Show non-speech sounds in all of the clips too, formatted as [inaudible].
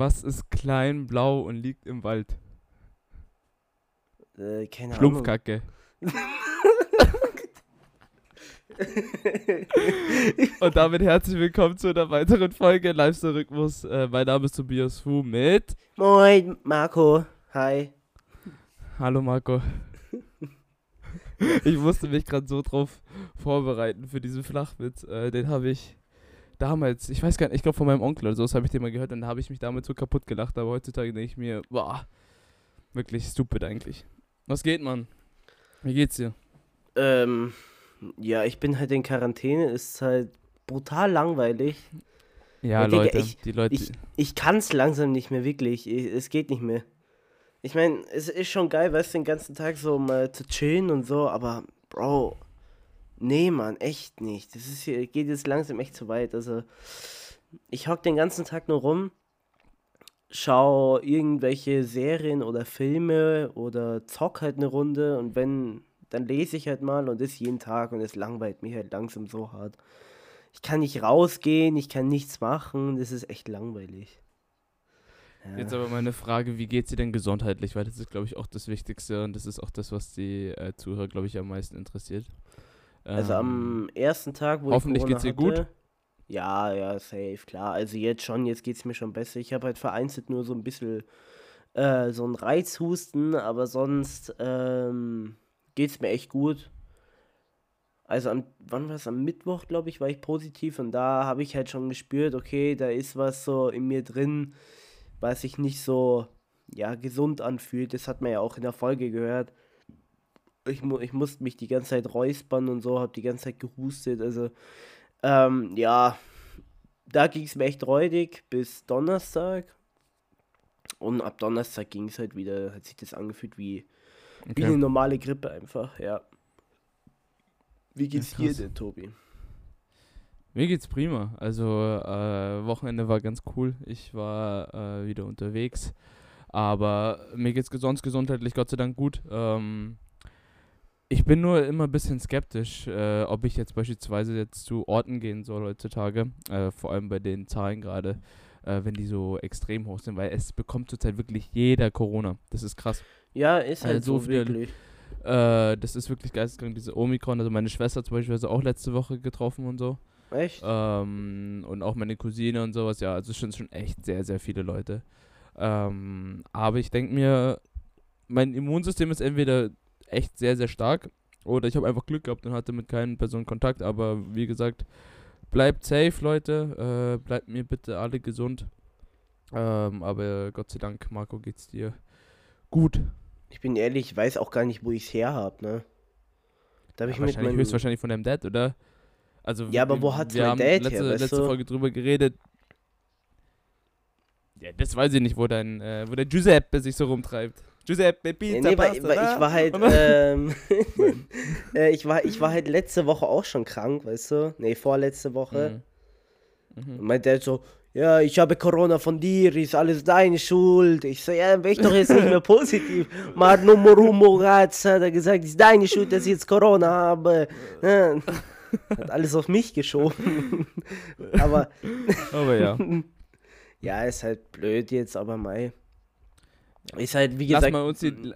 Was ist klein, blau und liegt im Wald? Äh, keine Schlumpfkacke. [laughs] und damit herzlich willkommen zu einer weiteren Folge Live-Rhythmus. Äh, mein Name ist Tobias Fu mit. Moin, Marco. Hi. Hallo, Marco. ich musste mich gerade so drauf vorbereiten für diesen Flachwitz. Äh, den habe ich damals, ich weiß gar nicht, ich glaube von meinem Onkel oder so, das habe ich den mal gehört und da habe ich mich damit so kaputt gelacht. Aber heutzutage denke ich mir, boah, wirklich stupid eigentlich. Was geht, Mann? Wie geht's dir? Ähm, ja, ich bin halt in Quarantäne, ist halt brutal langweilig. Ja, Und Digga, Leute, ich- die Leute. Ich, ich kann es langsam nicht mehr wirklich. Ich, es geht nicht mehr. Ich meine, es ist schon geil, weißt du, den ganzen Tag so mal zu chillen und so, aber Bro, nee, Mann, echt nicht. Das ist hier, geht jetzt langsam echt zu weit. Also, ich hock den ganzen Tag nur rum, schau irgendwelche Serien oder Filme oder zock halt eine Runde und wenn, dann lese ich halt mal und das jeden Tag und es langweilt mich halt langsam so hart. Ich kann nicht rausgehen, ich kann nichts machen, das ist echt langweilig. Ja. Jetzt aber meine Frage, wie geht's dir denn gesundheitlich? Weil das ist, glaube ich, auch das Wichtigste und das ist auch das, was die äh, Zuhörer, glaube ich, am meisten interessiert. Also Ähm, am ersten Tag, wo hoffentlich ich Corona geht's dir gut. Ja, ja, safe, klar. Also jetzt schon, jetzt geht's mir schon besser. Ich habe halt vereinzelt nur so ein bisschen äh, so ein Reizhusten, aber sonst ähm, geht's mir echt gut. Also am, wann war es? Am Mittwoch, glaube ich, war ich positiv und da habe ich halt schon gespürt, okay, da ist was so in mir drin, was sich nicht so, ja, gesund anfühlt. Das hat man ja auch in der Folge gehört. Ich, mu ich musste mich die ganze Zeit räuspern und so, habe die ganze Zeit gehustet. Also, ähm, ja, da ging es mir echt räudig bis Donnerstag. Und ab Donnerstag ging es halt wieder, hat sich das angefühlt wie, wie eine okay. normale Grippe einfach, ja. Wie geht's dir denn, Tobi? Mir geht's prima. Also, äh, Wochenende war ganz cool. Ich war äh, wieder unterwegs. Aber mir geht's sonst gesundheitlich Gott sei Dank gut. Ähm, ich bin nur immer ein bisschen skeptisch, äh, ob ich jetzt beispielsweise jetzt zu Orten gehen soll heutzutage. Äh, vor allem bei den Zahlen gerade, äh, wenn die so extrem hoch sind, weil es bekommt zurzeit wirklich jeder Corona. Das ist krass. Ja, ist halt Also so viele- wirklich. Äh, das ist wirklich geisteskrank, diese Omikron. Also meine Schwester zum Beispiel auch letzte Woche getroffen und so. Echt? Ähm, und auch meine Cousine und sowas, ja, also es sind schon echt sehr, sehr viele Leute. Ähm, aber ich denke mir, mein Immunsystem ist entweder echt sehr, sehr stark oder ich habe einfach Glück gehabt und hatte mit keinen Personen Kontakt. Aber wie gesagt, bleibt safe, Leute. Äh, bleibt mir bitte alle gesund. Ähm, aber Gott sei Dank, Marco, geht's dir gut. Ich bin ehrlich, ich weiß auch gar nicht, wo ich's her hab, ne? Da habe Ja, ich wahrscheinlich, meinem... höchstwahrscheinlich von deinem Dad, oder? Also, Ja, aber wo hat's mein Dad her, letzte, weißt letzte? Folge drüber geredet. Ja, das weiß ich nicht, wo dein, äh, wo der Giuseppe sich so rumtreibt. Giuseppe, Pizza, nee, Pasta, weil ich war halt, ähm, [laughs] [laughs] äh, ich war, ich war halt letzte Woche auch schon krank, weißt du? Nee, vorletzte Woche. Mhm. Mhm. Mein Dad so, ja, ich habe Corona von dir, ist alles deine Schuld. Ich so, ja, dann bin ich doch jetzt nicht mehr positiv. Mar numero Moraz hat er gesagt, ist deine Schuld, dass ich jetzt Corona habe. Ja. Hat alles auf mich geschoben. [laughs] aber Aber ja. ja, ist halt blöd jetzt, aber mei. Ist halt, wie Lass gesagt, mal uns die.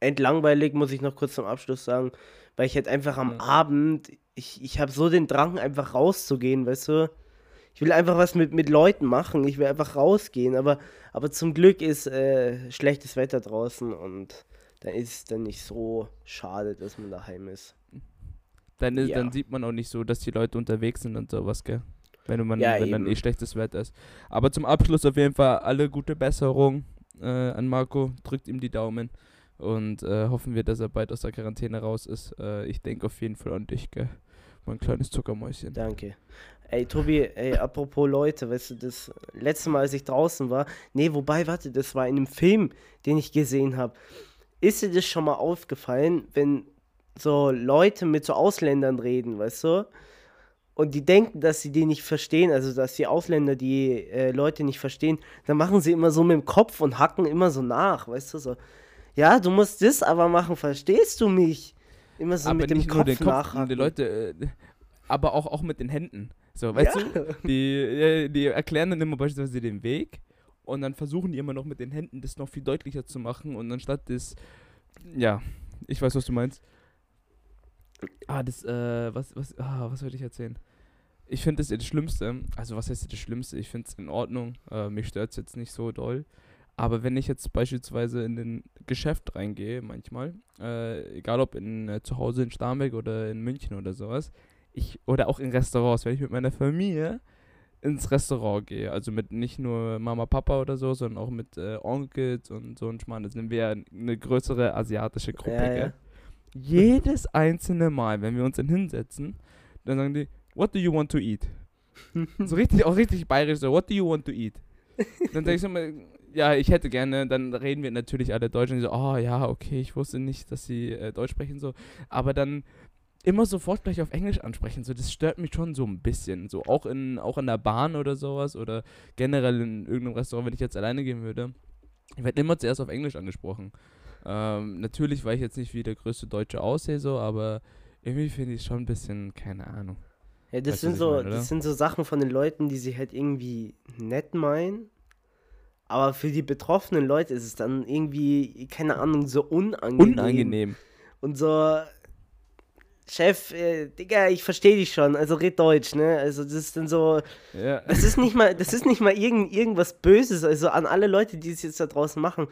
entlangweilig, muss ich noch kurz zum Abschluss sagen, weil ich halt einfach am Ja. Abend, ich, ich habe so den Drang, einfach rauszugehen, weißt du? Ich will einfach was mit, mit Leuten machen, ich will einfach rausgehen, aber, aber zum Glück ist äh, schlechtes Wetter draußen und dann ist es dann nicht so schade, dass man daheim ist. Dann, ist, Ja. dann sieht man auch nicht so, dass die Leute unterwegs sind und sowas, gell? Wenn, man, Ja, wenn dann eh schlechtes Wetter ist. Aber zum Abschluss auf jeden Fall alle gute Besserung äh, an Marco. Drückt ihm die Daumen. Und äh, hoffen wir, dass er bald aus der Quarantäne raus ist. Äh, ich denke auf jeden Fall an dich, gell? Mein kleines Zuckermäuschen. Danke. Ey, Tobi, ey, apropos Leute, weißt du, das letzte Mal, als ich draußen war, nee, wobei, warte, das war in einem Film, den ich gesehen habe. Ist dir das schon mal aufgefallen, wenn so Leute mit so Ausländern reden, weißt du? Und die denken, dass sie die nicht verstehen, also dass die Ausländer die äh, Leute nicht verstehen, dann machen sie immer so mit dem Kopf und hacken immer so nach, weißt du, so. Ja, du musst das aber machen, verstehst du mich? Immer so aber mit dem Kopf, den Kopf, nachhaken. die Leute, äh, aber auch, auch mit den Händen. So, weißt Ja. du, die, äh, die erklären dann immer beispielsweise den Weg und dann versuchen die immer noch mit den Händen das noch viel deutlicher zu machen und anstatt das, ja, ich weiß, was du meinst. Ah, das, äh, was, was, ah, was wollte ich erzählen? Ich finde das das Schlimmste, also was heißt das Schlimmste? Ich finde es in Ordnung, äh, mich stört es jetzt nicht so doll. Aber wenn ich jetzt beispielsweise in ein Geschäft reingehe, manchmal, äh, egal ob in, äh, zu Hause in Starnberg oder in München oder sowas, ich, oder auch in Restaurants, wenn ich mit meiner Familie ins Restaurant gehe, also mit nicht nur Mama, Papa oder so, sondern auch mit äh, Onkels und so ein Schmarrn, das sind wir eine größere asiatische Gruppe, Ja, gell? ja. Jedes einzelne Mal, wenn wir uns dann hinsetzen, dann sagen die, what do you want to eat? [laughs] so richtig, auch richtig bayerisch, so, what do you want to eat? Dann sag ich so mal, ja, ich hätte gerne, dann reden wir natürlich alle Deutsch und die so, oh ja, okay, ich wusste nicht, dass sie äh, Deutsch sprechen, so. Aber dann immer sofort gleich auf Englisch ansprechen, so, das stört mich schon so ein bisschen. So, auch in, auch in der Bahn oder sowas oder generell in irgendeinem Restaurant, wenn ich jetzt alleine gehen würde. Ich werde immer zuerst auf Englisch angesprochen. Ähm, natürlich, weil ich jetzt nicht wie der größte Deutsche aussehe, so, aber irgendwie finde ich es schon ein bisschen, keine Ahnung. Ja, das Weißt sind so, meine, das sind so Sachen von den Leuten, die sie halt irgendwie nett meinen. Aber für die betroffenen Leute ist es dann irgendwie, keine Ahnung, so unangenehm. Unangenehm. Und so, Chef, äh, Digga, ich verstehe dich schon, also red Deutsch, ne? Also das ist dann so, Ja. das ist nicht mal, das ist nicht mal irgend, irgendwas Böses, also an alle Leute, die es jetzt da draußen machen.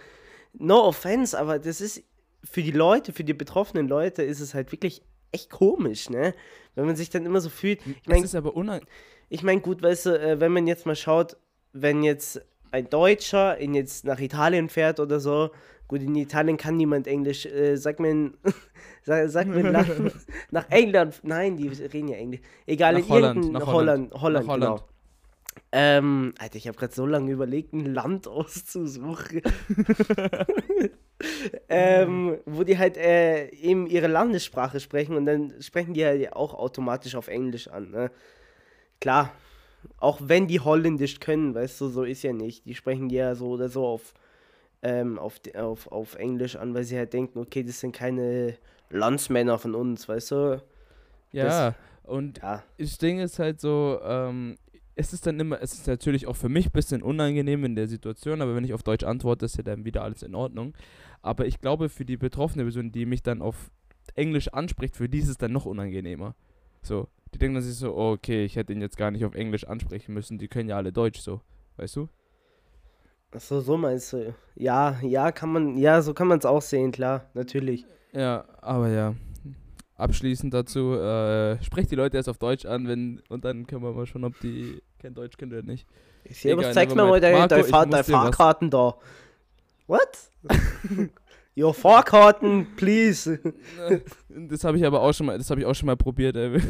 No offense, aber das ist für die Leute, für die betroffenen Leute ist es halt wirklich echt komisch, ne? Wenn man sich dann immer so fühlt. Ich Es meine, ist aber unangenehm. ich mein, gut, weißt du, äh, wenn man jetzt mal schaut, wenn jetzt ein Deutscher in jetzt nach Italien fährt oder so, gut, in Italien kann niemand Englisch, äh, sag mir, [laughs] sag, sag mir Land, [laughs] nach England, nein, die reden ja Englisch, egal, Nach in Holland, nach Holland, Holland, Holland, nach Holland. genau. Ähm, Alter, ich habe gerade so lange überlegt, ein Land [laughs] auszusuchen. Ähm, wo die halt äh, eben ihre Landessprache sprechen und dann sprechen die halt ja auch automatisch auf Englisch an. Ne? Klar, auch wenn die Holländisch können, weißt du, so ist ja nicht. Die sprechen die ja so oder so auf, ähm, auf, auf, auf Englisch an, weil sie halt denken, okay, das sind keine Landsmänner von uns, weißt du? Ja, und Ja, das Ding ist halt so, ähm, es ist dann immer, es ist natürlich auch für mich ein bisschen unangenehm in der Situation, aber wenn ich auf Deutsch antworte, ist ja dann wieder alles in Ordnung. Aber ich glaube, für die betroffene Person, die mich dann auf Englisch anspricht, für die ist es dann noch unangenehmer. So, die denken dann sich so, oh, okay, ich hätte ihn jetzt gar nicht auf Englisch ansprechen müssen, die können ja alle Deutsch so, weißt du? Achso, so meinst du. Ja, ja, kann man, ja, so kann man es auch sehen, klar, natürlich. Ja, aber ja. Abschließend dazu, äh, sprecht die Leute erst auf Deutsch an, wenn, und dann können wir mal schauen, ob die kein Deutsch können oder nicht. Servus, Egal, zeig mir mal deine, ich Fahrkarten da. What? [laughs] Your Fahrkarten, please. [laughs] Das habe ich aber auch schon mal, das habe ich auch schon mal probiert. Ey.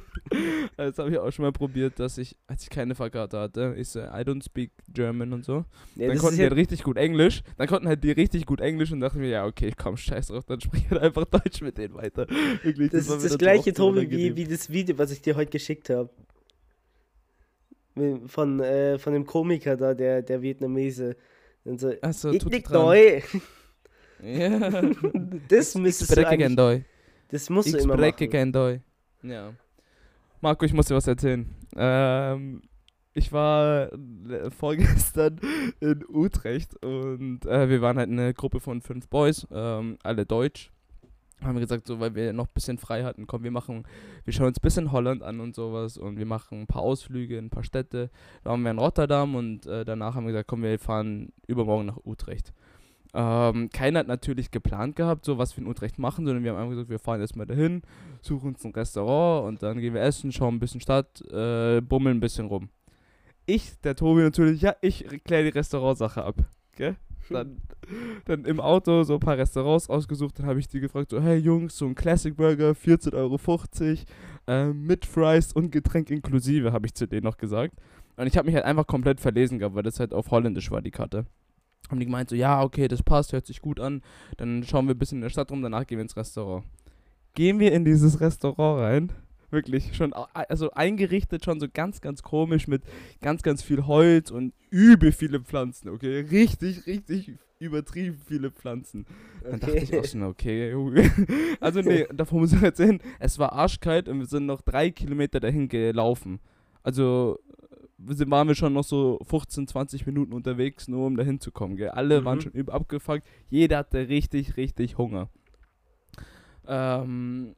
[laughs] das habe ich auch schon mal probiert, dass ich, als ich keine Fahrkarte hatte, ich so, I don't speak German und so. Ja, dann das konnten die halt richtig gut Englisch. Dann konnten halt die richtig gut Englisch und dachten mir, ja, okay, komm, scheiß drauf, dann sprich halt einfach Deutsch mit denen weiter. Wirklich, das, war ist das gleiche, Tobi, wie, wie das Video, was ich dir heute geschickt habe. Von, äh, von dem Komiker da, der, der Vietnamese. Und so, Achso, ich tut nicht dran. neu. Ja. Das ich müsstest du spreche kein eigentlich, Deutsch. das musst du Ich immer spreche machen. kein Deutsch. Ja. Marco, ich muss dir was erzählen. Ähm, ich war äh, vorgestern [laughs] in Utrecht und äh, wir waren halt eine Gruppe von fünf Boys, ähm, alle deutsch. Haben wir gesagt, so, weil wir noch ein bisschen frei hatten, komm, wir machen, wir schauen uns ein bisschen Holland an und sowas und wir machen ein paar Ausflüge in ein paar Städte. Da waren wir in Rotterdam und äh, danach haben wir gesagt, komm, wir fahren übermorgen nach Utrecht. Ähm, keiner hat natürlich geplant gehabt, so was wir in Utrecht machen, sondern wir haben einfach gesagt, wir fahren erstmal dahin, suchen uns ein Restaurant und dann gehen wir essen, schauen ein bisschen Stadt, äh, bummeln ein bisschen rum. Ich, der Tobi natürlich, ja, ich kläre die Restaurantsache ab. Gell? Dann, dann im Auto so ein paar Restaurants ausgesucht, dann habe ich die gefragt, so, hey Jungs, so ein Classic Burger, 14,50 Euro, äh, mit Fries und Getränk inklusive, habe ich zu denen noch gesagt. Und ich habe mich halt einfach komplett verlesen gehabt, weil das halt auf Holländisch war, die Karte. Haben die gemeint, so, ja, okay, das passt, hört sich gut an. Dann schauen wir ein bisschen in der Stadt rum, danach gehen wir ins Restaurant. Gehen wir in dieses Restaurant rein. Wirklich, schon, also eingerichtet schon so ganz, ganz komisch mit ganz, ganz viel Holz und übel viele Pflanzen, okay? Richtig, richtig übertrieben viele Pflanzen. Dann dachte ich auch schon, okay, [laughs] Junge. Also nee, davon muss ich erzählen, es war arschkalt und wir sind noch drei Kilometer dahin gelaufen. Also waren wir schon noch so 15, 20 Minuten unterwegs, nur um da hinzukommen. Gell? Alle Mhm. waren schon über abgefuckt. Jeder hatte richtig, richtig Hunger. Ähm,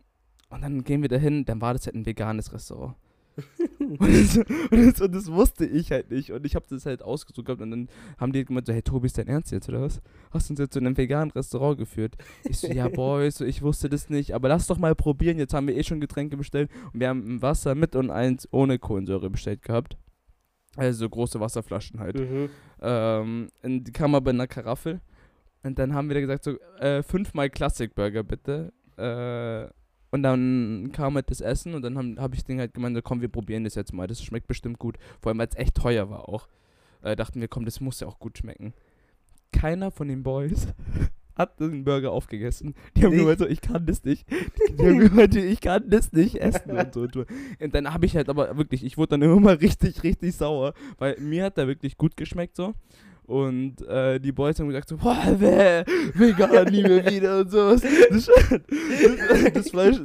und dann gehen wir dahin, dann war das halt ein veganes Restaurant. [laughs] und, das, und, das, und das wusste ich halt nicht. Und ich habe das halt ausgesucht gehabt und dann haben die gemeint so, hey Tobi, ist dein Ernst jetzt, oder was? Hast du uns jetzt zu einem veganen Restaurant geführt? Ich so, ja [laughs] Boys, so, ich wusste das nicht, aber lass doch mal probieren. Jetzt haben wir eh schon Getränke bestellt und wir haben ein Wasser mit und eins ohne Kohlensäure bestellt gehabt. Also so große Wasserflaschen halt. Mhm. Ähm, die kam aber in einer Karaffe. Und dann haben wir da gesagt, so, äh, fünfmal Classic Burger bitte. Äh, und dann kam halt das Essen und dann habe hab ich den halt gemeint, so, komm, wir probieren das jetzt mal. Das schmeckt bestimmt gut. Vor allem, weil es echt teuer war auch. Äh, dachten wir, komm, das muss ja auch gut schmecken. Keiner von den Boys hat den Burger aufgegessen. Die haben Nicht? gemeint, so, ich kann das nicht. Die haben gemeint, ich kann das nicht essen und so. Und, so. und dann habe ich halt aber wirklich, ich wurde dann immer mal richtig, richtig sauer, weil mir hat der wirklich gut geschmeckt so. Und äh, die Boys haben gesagt so, boah, weh, vegan, nie mehr wieder und sowas. Das, [laughs] das, das, Fleisch,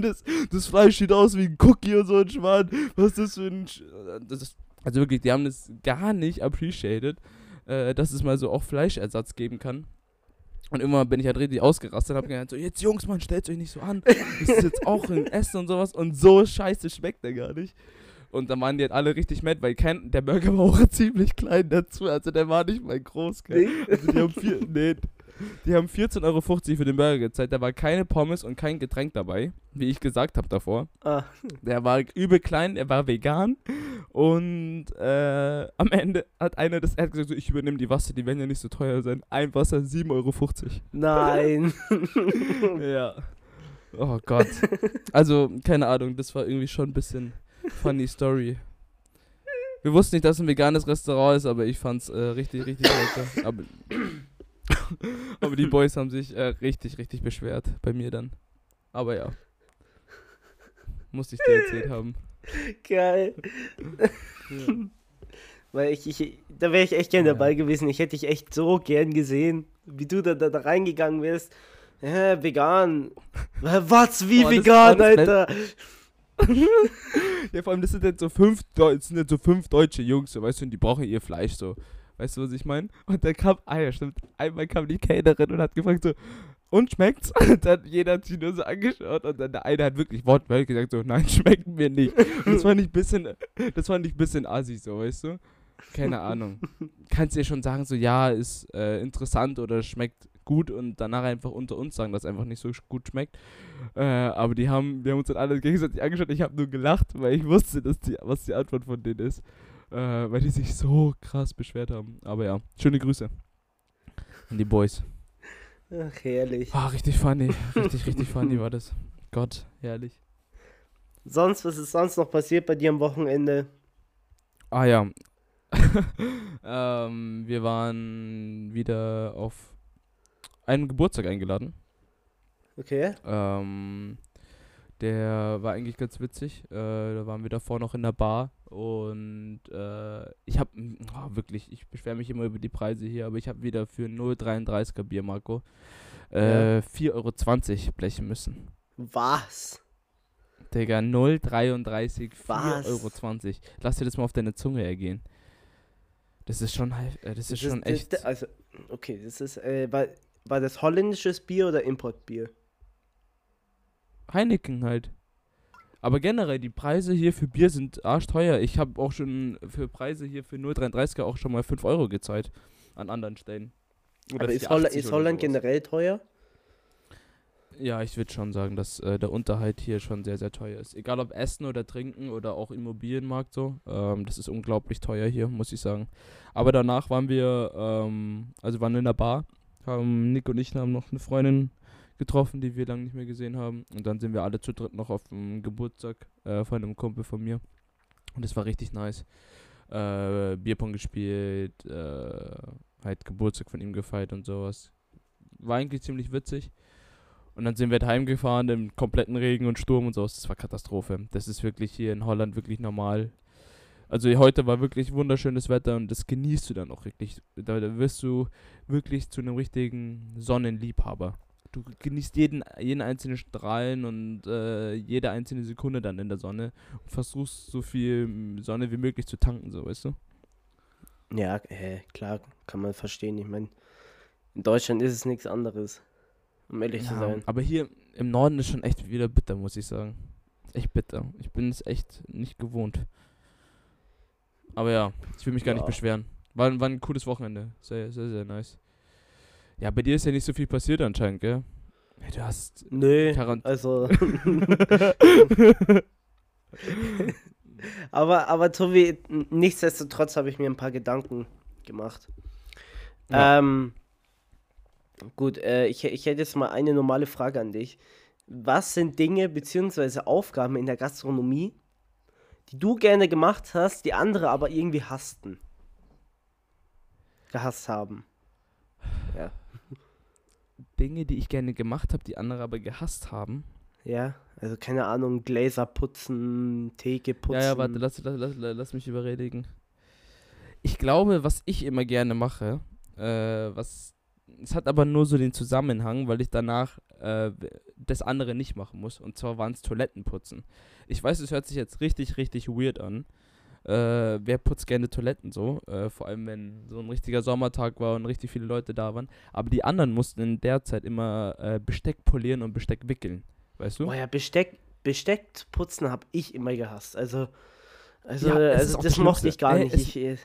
das, das Fleisch sieht aus wie ein Cookie und so ein Schwan. Was ist das für ein... Sch das also wirklich, die haben das gar nicht appreciated, äh, dass es mal so auch Fleischersatz geben kann. Und immer bin ich halt richtig ausgerastet und hab gesagt, so, jetzt Jungs, man, stellt euch nicht so an. Das ist jetzt auch ein Essen und sowas. Und so scheiße schmeckt der gar nicht. Und dann waren die halt alle richtig mad, weil kein, der Burger war auch [laughs] ziemlich klein dazu. Also der war nicht mal groß, gell? Nee. Also die haben, vier, nee, die haben 14,50 Euro für den Burger gezahlt. Da war keine Pommes und kein Getränk dabei, wie ich gesagt habe davor. Ah, Der war übel klein, er war vegan. Und äh, am Ende hat einer das, er hat gesagt, so, ich übernehme die Wasser, die werden ja nicht so teuer sein. Ein Wasser 7,50 Euro. nein. [laughs] Ja. Oh Gott. Also, keine Ahnung, das war irgendwie schon ein bisschen funny Story. Wir wussten nicht, dass es ein veganes Restaurant ist, aber ich fand's äh, richtig, richtig lecker. Aber, [laughs] aber die Boys haben sich äh, richtig, richtig beschwert bei mir dann. Aber ja. Musste ich dir erzählt [laughs] haben. Geil. Ja. Weil ich, ich da wäre ich echt gern Ja. dabei gewesen. Ich hätte dich echt so gern gesehen, wie du da, da, da reingegangen wärst. Hä, vegan. Was, wie Oh, vegan, das- Alter? [laughs] Ja, vor allem, das sind jetzt so fünf, das sind jetzt so fünf deutsche Jungs, so, weißt du, und die brauchen ihr Fleisch, so. Weißt du, was ich meine? Und dann kam, ah ja, stimmt, einmal kam die Kellnerin und hat gefragt so, und schmeckt's? [laughs] Und dann jeder hat sich nur so angeschaut und dann der eine hat wirklich wortwörtlich gesagt so, nein, [laughs] schmeckt mir nicht. Und das fand ich bisschen, das fand ich bisschen assi, so, weißt du? Keine Ahnung. Kannst dir schon sagen, so, ja, ist äh, interessant oder schmeckt gut und danach einfach unter uns sagen, dass es einfach nicht so gut schmeckt. Äh, aber die haben, die haben uns dann alle gegenseitig angeschaut. Ich habe nur gelacht, weil ich wusste, dass die, was die Antwort von denen ist. Äh, weil die sich so krass beschwert haben. Aber ja, schöne Grüße an die Boys. Ach, herrlich. Ah, richtig funny. [laughs] Richtig, richtig funny war das. Gott, herrlich. Sonst, was ist sonst noch passiert bei dir am Wochenende? Ah ja. [laughs] ähm, wir waren wieder auf einen Geburtstag eingeladen. Okay. Ähm, der war eigentlich ganz witzig. Äh, da waren wir davor noch in der Bar und äh, ich habe oh, wirklich, ich beschwere mich immer über die Preise hier, aber ich habe wieder für 0,33er Bier, Marco, äh, 4,20 Euro blechen müssen. Was? Digga, 0,33, Was? 4,20 Euro. Lass dir das mal auf deine Zunge ergehen. Das ist schon, äh, das ist schon das, echt. Das, also, okay, das ist, äh, war, war das holländisches Bier oder Importbier? Heineken halt. Aber generell, die Preise hier für Bier sind arschteuer. Ich habe auch schon für Preise hier für 0,33er auch schon mal 5 Euro gezahlt. An anderen Stellen. Oder Aber ist, 4,80 Holla ist Holland generell teuer? Ja, ich würde schon sagen, dass äh, der Unterhalt hier schon sehr, sehr teuer ist. Egal ob Essen oder Trinken oder auch Immobilienmarkt so. Ähm, das ist unglaublich teuer hier, muss ich sagen. Aber danach waren wir, ähm, also waren in der Bar. Haben Nick und ich haben noch eine Freundin getroffen, die wir lange nicht mehr gesehen haben. Und dann sind wir alle zu dritt noch auf dem Geburtstag äh, von einem Kumpel von mir. Und das war richtig nice. Äh, Bierpong gespielt, äh, halt Geburtstag von ihm gefeiert und sowas. War eigentlich ziemlich witzig. Und dann sind wir halt heimgefahren im kompletten Regen und Sturm und sowas. Das war Katastrophe. Das ist wirklich hier in Holland wirklich normal. Also heute war wirklich wunderschönes Wetter und das genießt du dann auch wirklich. Da wirst du wirklich zu einem richtigen Sonnenliebhaber. Du genießt jeden, jeden einzelnen Strahlen und äh, jede einzelne Sekunde dann in der Sonne und versuchst so viel Sonne wie möglich zu tanken, so weißt du? Ja, äh, klar, kann man verstehen. Ich meine, in Deutschland ist es nichts anderes, um ehrlich zu Ja, sein. aber hier im Norden ist schon echt wieder bitter, muss ich sagen. Echt bitter. Ich bin es echt nicht gewohnt. Aber ja, ich will mich gar nicht Ja. beschweren. War, war ein cooles Wochenende. Sehr, sehr, sehr nice. Ja, bei dir ist ja nicht so viel passiert anscheinend, gell? Ja, du hast. Nö, Quarant- also. [laughs] aber, aber Tobi, nichtsdestotrotz habe ich mir ein paar Gedanken gemacht. Ja. Ähm, gut, äh, ich, ich hätte jetzt mal eine normale Frage an dich. Was sind Dinge bzw. Aufgaben in der Gastronomie, die du gerne gemacht hast, die andere aber irgendwie hassten? Gehasst haben. Ja. Dinge, die ich gerne gemacht habe, die andere aber gehasst haben. Ja, also keine Ahnung, Gläser putzen, Theke putzen. Ja, ja, warte, lass, lass, lass, lass mich überredigen. Ich glaube, was ich immer gerne mache, äh, was. Es hat aber nur so den Zusammenhang, weil ich danach äh, das andere nicht machen muss. Und zwar waren es Toilettenputzen. Ich weiß, es hört sich jetzt richtig, richtig weird an. Äh, wer putzt gerne Toiletten so? Äh, vor allem, wenn so ein richtiger Sommertag war und richtig viele Leute da waren. Aber die anderen mussten in der Zeit immer äh, Besteck polieren und Besteck wickeln. Weißt du? Boah, ja, Besteck, Besteck putzen habe ich immer gehasst. Also, also, Ja, also das mochte ich gar Äh, nicht. es- ich, äh,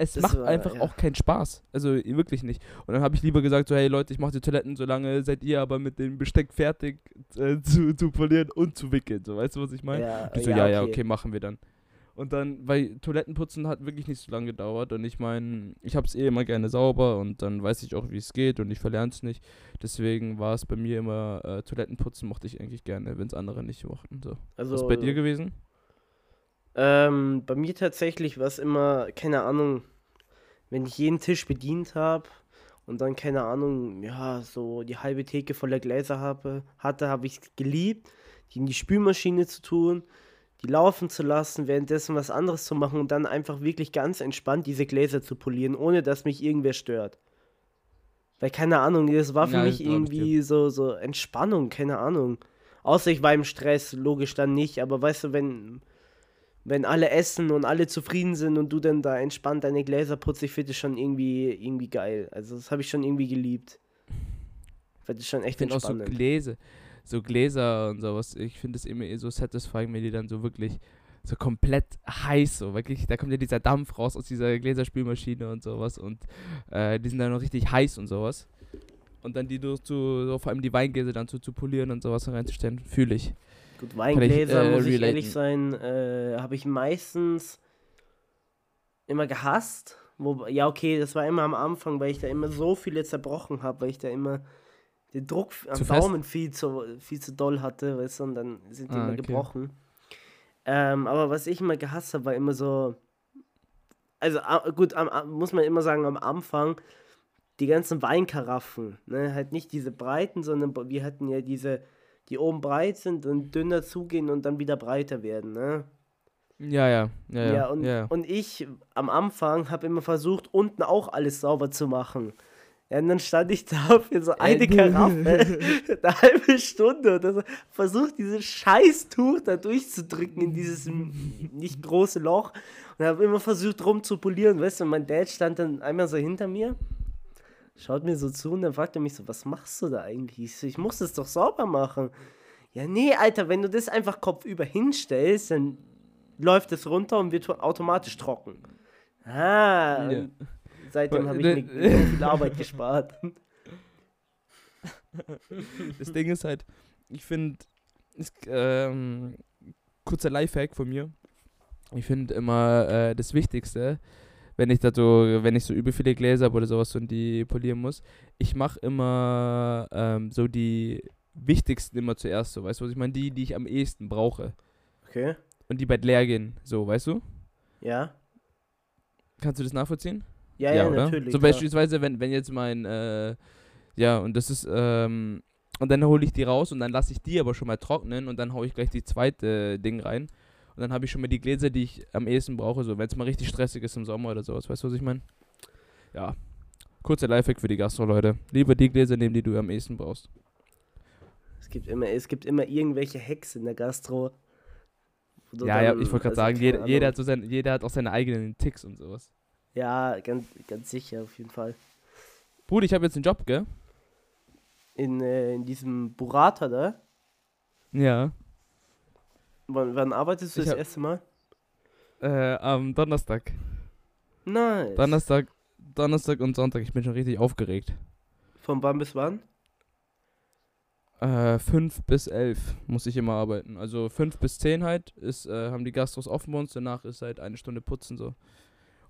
Es macht war- einfach ja. auch keinen Spaß. Also wirklich nicht. Und dann habe ich lieber gesagt, so, hey Leute, ich mache die Toiletten, solange seid ihr aber mit dem Besteck fertig äh, zu, zu polieren und zu wickeln. So, weißt du, was ich meine? ja, so, ja, ja, okay, machen wir dann. Und dann, weil Toilettenputzen hat wirklich nicht so lange gedauert und ich meine, ich habe es eh immer gerne sauber und dann weiß ich auch, wie es geht und ich verlerne es nicht. Deswegen war es bei mir immer, äh, Toilettenputzen mochte ich eigentlich gerne, wenn es andere nicht mochten. So. Also, Was ist bei dir gewesen? Ähm, bei mir tatsächlich war es immer, keine Ahnung, wenn ich jeden Tisch bedient habe und dann, keine Ahnung, ja, so die halbe Theke voller Gläser habe, hatte, habe ich es geliebt, die in die Spülmaschine zu tun, die laufen zu lassen, währenddessen was anderes zu machen und dann einfach wirklich ganz entspannt diese Gläser zu polieren, ohne dass mich irgendwer stört. Weil, keine Ahnung, das war für Ja, mich irgendwie so, so Entspannung, keine Ahnung. Außer ich war im Stress, logisch dann nicht, aber weißt du, wenn, wenn alle essen und alle zufrieden sind und du dann da entspannt deine Gläser putzt, ich finde das schon irgendwie, irgendwie geil. Also das habe ich schon irgendwie geliebt. Ich finde das schon Ich echt finde auch so entspannend. Gläser, so Gläser und sowas, ich finde es immer eh so satisfying, wenn die dann so wirklich so komplett heiß, so wirklich, da kommt ja dieser Dampf raus aus dieser Gläserspülmaschine und sowas und äh, die sind dann noch richtig heiß und sowas. Und dann die durch zu, so vor allem die Weingläser dann zu, zu polieren und sowas reinzustellen, fühle ich. Gut, Weingläser, äh, muss ich relaten. ehrlich sein, äh, habe ich meistens immer gehasst. Wo, ja, okay, das war immer am Anfang, weil ich da immer so viele zerbrochen habe, weil ich da immer den Druck am Zu fest? Daumen viel zu, viel zu doll hatte, weißt du, und dann sind die Ah, immer okay. gebrochen. Ähm, aber was ich immer gehasst habe, war immer so. Also gut, am- muss man immer sagen, am Anfang die ganzen Weinkaraffen, ne, halt nicht diese breiten, sondern wir hatten ja diese, die oben breit sind und dünner zugehen und dann wieder breiter werden, ne? Ja, ja, ja, ja. Ja, und, ja. und ich am Anfang habe immer versucht, unten auch alles sauber zu machen. Ja, und dann stand ich da [laughs] für so eine Äh, Karaffe, [laughs] eine halbe Stunde oder so, versucht dieses Scheißtuch da durchzudrücken in dieses nicht große Loch und habe immer versucht rumzupolieren, weißt du, und mein Dad stand dann einmal so hinter mir, schaut mir so zu und dann fragt er mich so, was machst du da eigentlich? Ich so, ich muss das doch sauber machen. Ja, nee, Alter, wenn du das einfach kopfüber hinstellst, dann läuft es runter und wird automatisch trocken. Ah, Ja. Seitdem habe ich mir [laughs] viel Arbeit gespart. Das Ding ist halt, ich finde, ähm, kurzer Lifehack von mir. Ich finde immer äh, das Wichtigste, wenn ich da so, wenn ich so übel viele Gläser habe oder sowas und die polieren muss, ich mache immer ähm, so die wichtigsten immer zuerst so, weißt du, was ich meine? Die, die ich am ehesten brauche. Okay, Und die bald leer gehen, so, weißt du? ja. Kannst du das nachvollziehen? Ja, ja, oder? natürlich. So klar. beispielsweise, wenn, wenn jetzt mein, äh, ja, und das ist, ähm, und dann hole ich die raus und dann lasse ich die aber schon mal trocknen und dann haue ich gleich die zweite Ding rein. Und dann habe ich schon mal die Gläser, die ich am ehesten brauche, so wenn es mal richtig stressig ist im Sommer oder sowas. Weißt du, was ich meine? Ja. Kurzer Lifehack für die Gastro, Leute. Lieber die Gläser nehmen, die du am ehesten brauchst. Es gibt immer, es gibt immer irgendwelche Hacks in der Gastro. Ja, ja, ich wollte gerade also, sagen, jeder, jeder, hat so sein, jeder hat auch seine eigenen Ticks und sowas. Ja, ganz, ganz sicher, auf jeden Fall. Bruder, ich habe jetzt einen Job, gell? In, äh, in diesem Burrata da. Ja. Wann, wann arbeitest du Ich das hab- erste Mal? Äh, am Donnerstag. Nice. Donnerstag, Donnerstag und Sonntag. Ich bin schon richtig aufgeregt. Von wann bis wann? Äh, 5 bis 11 muss ich immer arbeiten. Also 5 bis 10 halt ist, äh, haben die Gastros offen bei uns. Danach ist halt eine Stunde putzen so.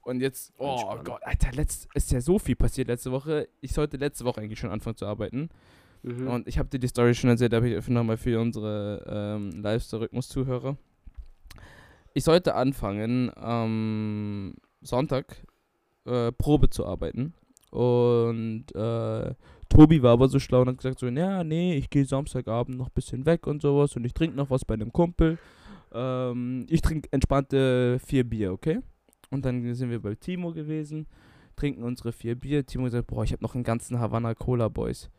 Und jetzt, oh Entspannt. Gott, Alter, letzt, ist ja so viel passiert letzte Woche. Ich sollte letzte Woche eigentlich schon anfangen zu arbeiten. Mhm. Und ich habe dir die Story schon erzählt, aber ich nochmal für unsere ähm, Live-Rhythmus-Zuhörer. Ich sollte anfangen, am Sonntag äh, Probe zu arbeiten. Und äh, Tobi war aber so schlau und hat gesagt so, ja, nee, ich gehe Samstagabend noch ein bisschen weg und sowas und ich trinke noch was bei einem Kumpel. Ähm, ich trinke entspannte vier Bier, okay? Und dann sind wir bei Timo gewesen, trinken unsere vier Bier. Timo gesagt, boah, ich habe noch einen ganzen Havana Cola Boys.